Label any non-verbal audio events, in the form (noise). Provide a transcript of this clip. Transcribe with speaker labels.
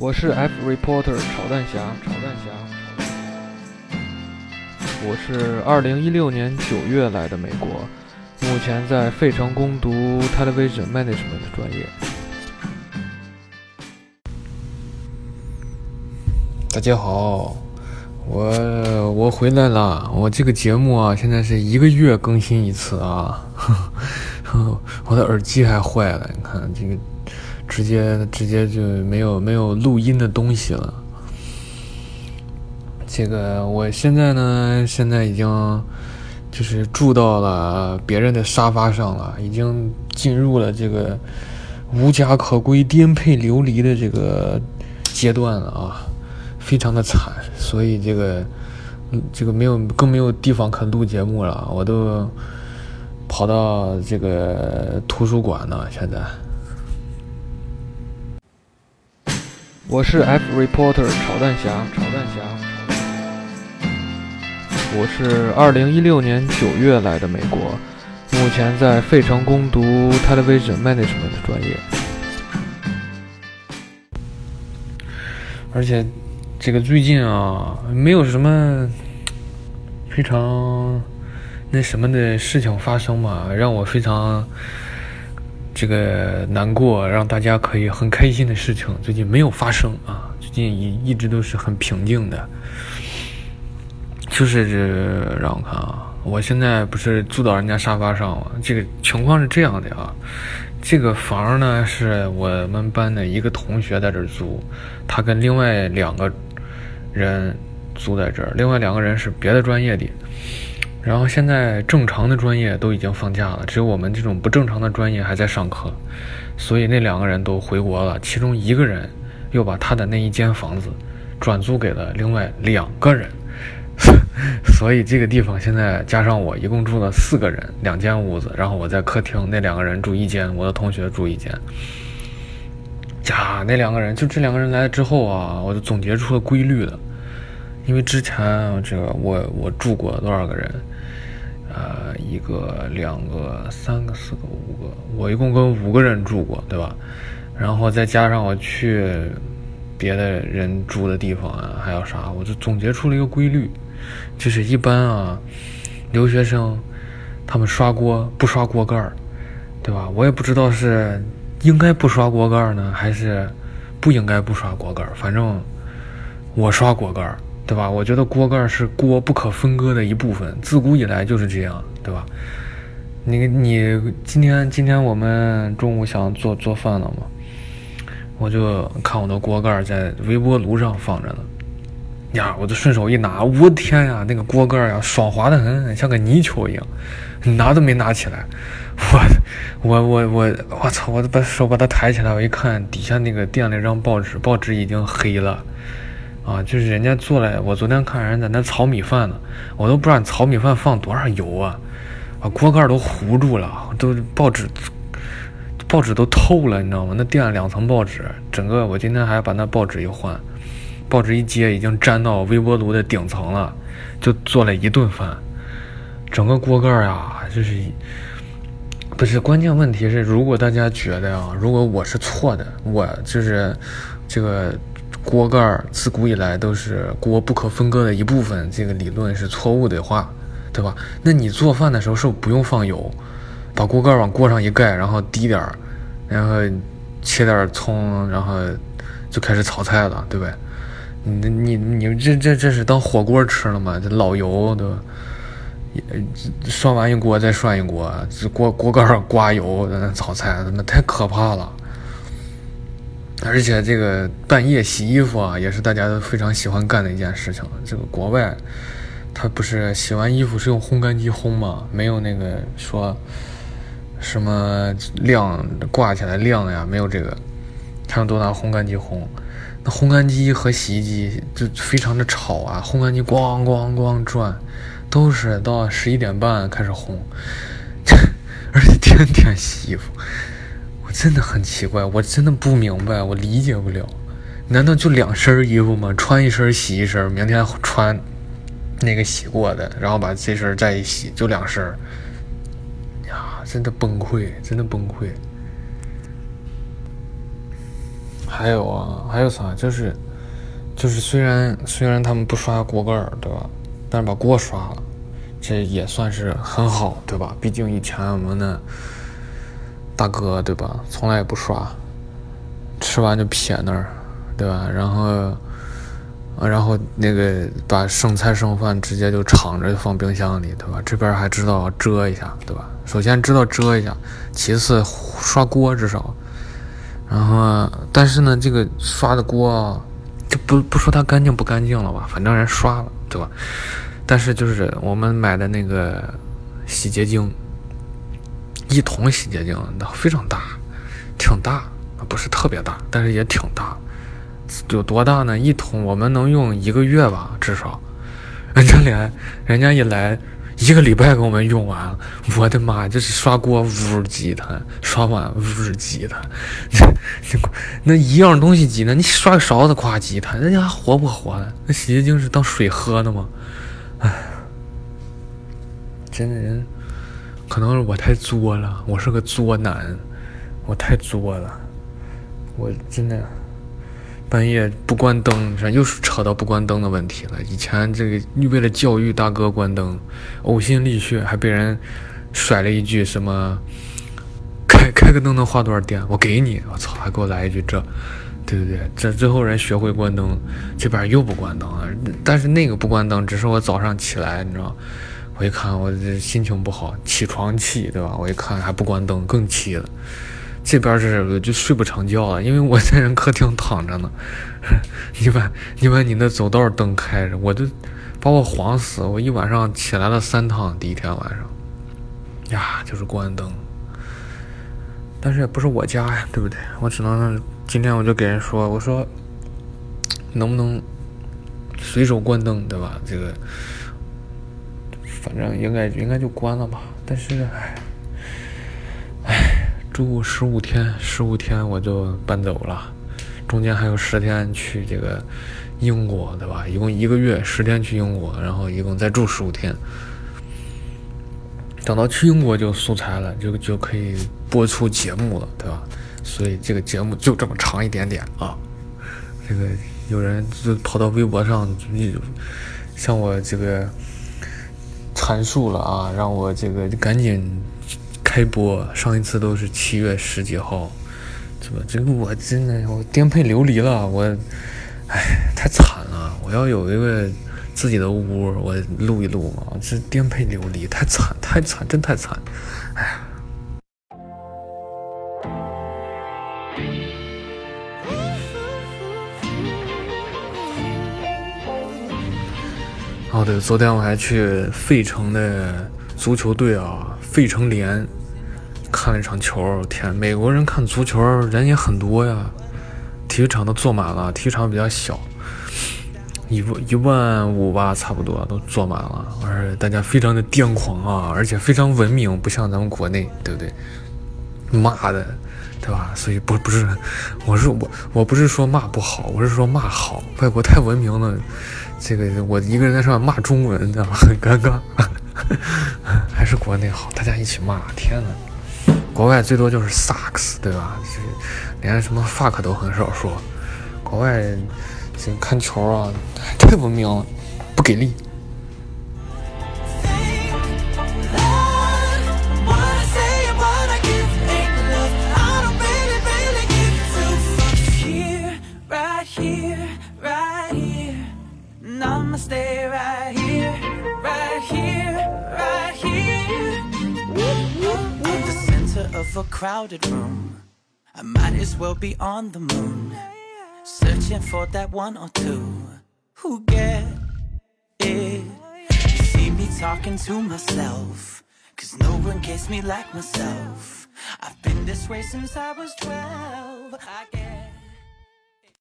Speaker 1: 我是 F reporter 炒蛋侠，炒蛋侠。我是二零一六年九月来的美国，目前在费城攻读 television management 专业。大家好，我我回来了。我这个节目啊，现在是一个月更新一次啊。呵 (laughs) 呵我的耳机还坏了，你看这个。直接直接就没有没有录音的东西了。这个我现在呢，现在已经就是住到了别人的沙发上了，已经进入了这个无家可归、颠沛流离的这个阶段了啊，非常的惨。所以这个这个没有更没有地方可录节目了，我都跑到这个图书馆呢，现在。我是 F reporter 炒蛋侠，炒蛋侠。我是二零一六年九月来的美国，目前在费城攻读 television management 专业。而且，这个最近啊，没有什么非常那什么的事情发生嘛，让我非常。这个难过，让大家可以很开心的事情，最近没有发生啊！最近一一直都是很平静的。就是这，让我看啊，我现在不是住到人家沙发上吗？这个情况是这样的啊，这个房呢是我们班的一个同学在这儿租，他跟另外两个人租在这儿，另外两个人是别的专业的。然后现在正常的专业都已经放假了，只有我们这种不正常的专业还在上课，所以那两个人都回国了。其中一个人又把他的那一间房子转租给了另外两个人，(laughs) 所以这个地方现在加上我一共住了四个人，两间屋子。然后我在客厅，那两个人住一间，我的同学住一间。呀，那两个人就这两个人来了之后啊，我就总结出了规律了。因为之前这个我我住过多少个人，呃，一个、两个、三个、四个、五个，我一共跟五个人住过，对吧？然后再加上我去别的人住的地方啊，还有啥，我就总结出了一个规律，就是一般啊，留学生他们刷锅不刷锅盖儿，对吧？我也不知道是应该不刷锅盖儿呢，还是不应该不刷锅盖儿，反正我刷锅盖儿。对吧？我觉得锅盖是锅不可分割的一部分，自古以来就是这样，对吧？你你今天今天我们中午想做做饭了嘛？我就看我的锅盖在微波炉上放着呢，呀，我就顺手一拿，我天呀，那个锅盖呀，爽滑的很，像个泥鳅一样，拿都没拿起来。我我我我我操！我把手把它抬起来，我一看底下那个垫了一张报纸，报纸已经黑了。啊，就是人家做了，我昨天看人在那炒米饭呢，我都不知道你炒米饭放多少油啊，把锅盖都糊住了，都报纸报纸都透了，你知道吗？那垫了两层报纸，整个我今天还把那报纸一换，报纸一揭，已经粘到微波炉的顶层了，就做了一顿饭，整个锅盖啊，就是不是关键问题是，如果大家觉得啊，如果我是错的，我就是这个。锅盖自古以来都是锅不可分割的一部分，这个理论是错误的话，对吧？那你做饭的时候是不不用放油，把锅盖往锅上一盖，然后滴点儿，然后切点葱，然后就开始炒菜了，对不对？你你你这这这是当火锅吃了吗？这老油对吧？涮完一锅再涮一锅，这锅锅盖上刮油在那炒菜，那太可怕了。而且这个半夜洗衣服啊，也是大家都非常喜欢干的一件事情。这个国外，他不是洗完衣服是用烘干机烘吗？没有那个说什么晾挂起来晾呀，没有这个，他们都拿烘干机烘。那烘干机和洗衣机就非常的吵啊，烘干机咣咣咣转，都是到十一点半开始烘，(laughs) 而且天天洗衣服。真的很奇怪，我真的不明白，我理解不了。难道就两身衣服吗？穿一身洗一身，明天穿那个洗过的，然后把这身再一洗，就两身。呀，真的崩溃，真的崩溃。还有啊，还有啥？就是就是虽然虽然他们不刷锅盖儿，对吧？但是把锅刷了，这也算是很好，对吧？毕竟以前我们那大哥，对吧？从来也不刷，吃完就撇那儿，对吧？然后。然后那个把剩菜剩饭直接就敞着放冰箱里，对吧？这边还知道遮一下，对吧？首先知道遮一下，其次刷锅至少。然后，但是呢，这个刷的锅就不不说它干净不干净了吧，反正人刷了，对吧？但是就是我们买的那个洗洁精，一桶洗洁精那非常大，挺大，不是特别大，但是也挺大。有多大呢？一桶我们能用一个月吧，至少。人家连人家一来一个礼拜给我们用完了，我的妈！这是刷锅呜急他，刷碗呜急他，那 (laughs) 那一样东西急呢？你刷个勺子夸挤的，人家还活不活的？那洗洁精是当水喝的吗？哎，真的人，可能是我太作了，我是个作男，我太作了，我真的。半夜不关灯，这又是扯到不关灯的问题了。以前这个为了教育大哥关灯，呕心沥血，还被人甩了一句什么“开 (laughs) 开个灯能花多少电？我给你！”我操，还给我来一句这，对对对，这最后人学会关灯，这边又不关灯了。但是那个不关灯，只是我早上起来，你知道，我一看我这心情不好，起床气，对吧？我一看还不关灯，更气了。这边是就睡不成觉了，因为我在人客厅躺着呢。(laughs) 你把你把你那走道灯开着，我就把我晃死。我一晚上起来了三趟，第一天晚上呀，就是关灯。但是也不是我家呀，对不对？我只能今天我就给人说，我说能不能随手关灯，对吧？这个反正应该应该就关了吧。但是唉，唉。住十五天，十五天我就搬走了，中间还有十天去这个英国，对吧？一共一个月，十天去英国，然后一共再住十五天。等到去英国就素材了，就就可以播出节目了，对吧？所以这个节目就这么长一点点啊。这个有人就跑到微博上，向我这个阐述了啊，让我这个赶紧。开播上一次都是七月十几号，这个这个我真的我颠沛流离了，我，哎，太惨了！我要有一个自己的屋，我录一录嘛，这颠沛流离，太惨，太惨，真太惨，哎呀！哦对，昨天我还去费城的足球队啊，费城联。看了一场球，天！美国人看足球人也很多呀，体育场都坐满了。体育场比较小，一万一万五吧，差不多都坐满了。而且大家非常的癫狂啊，而且非常文明，不像咱们国内，对不对？骂的，对吧？所以不不是，我是我我不是说骂不好，我是说骂好。外国太文明了，这个我一个人在上面骂中文，知道吗？很尴尬。还是国内好，大家一起骂。天哪！(laughs) 国外最多就是 sucks，对吧？连什么 fuck 都很少说。国外这看球啊，太文明了，不给力。A crowded room. I might as well be on the moon. Searching for that one or two who get it. You see me talking to myself. Cause no one gets me like myself. I've been this way since I was 12. I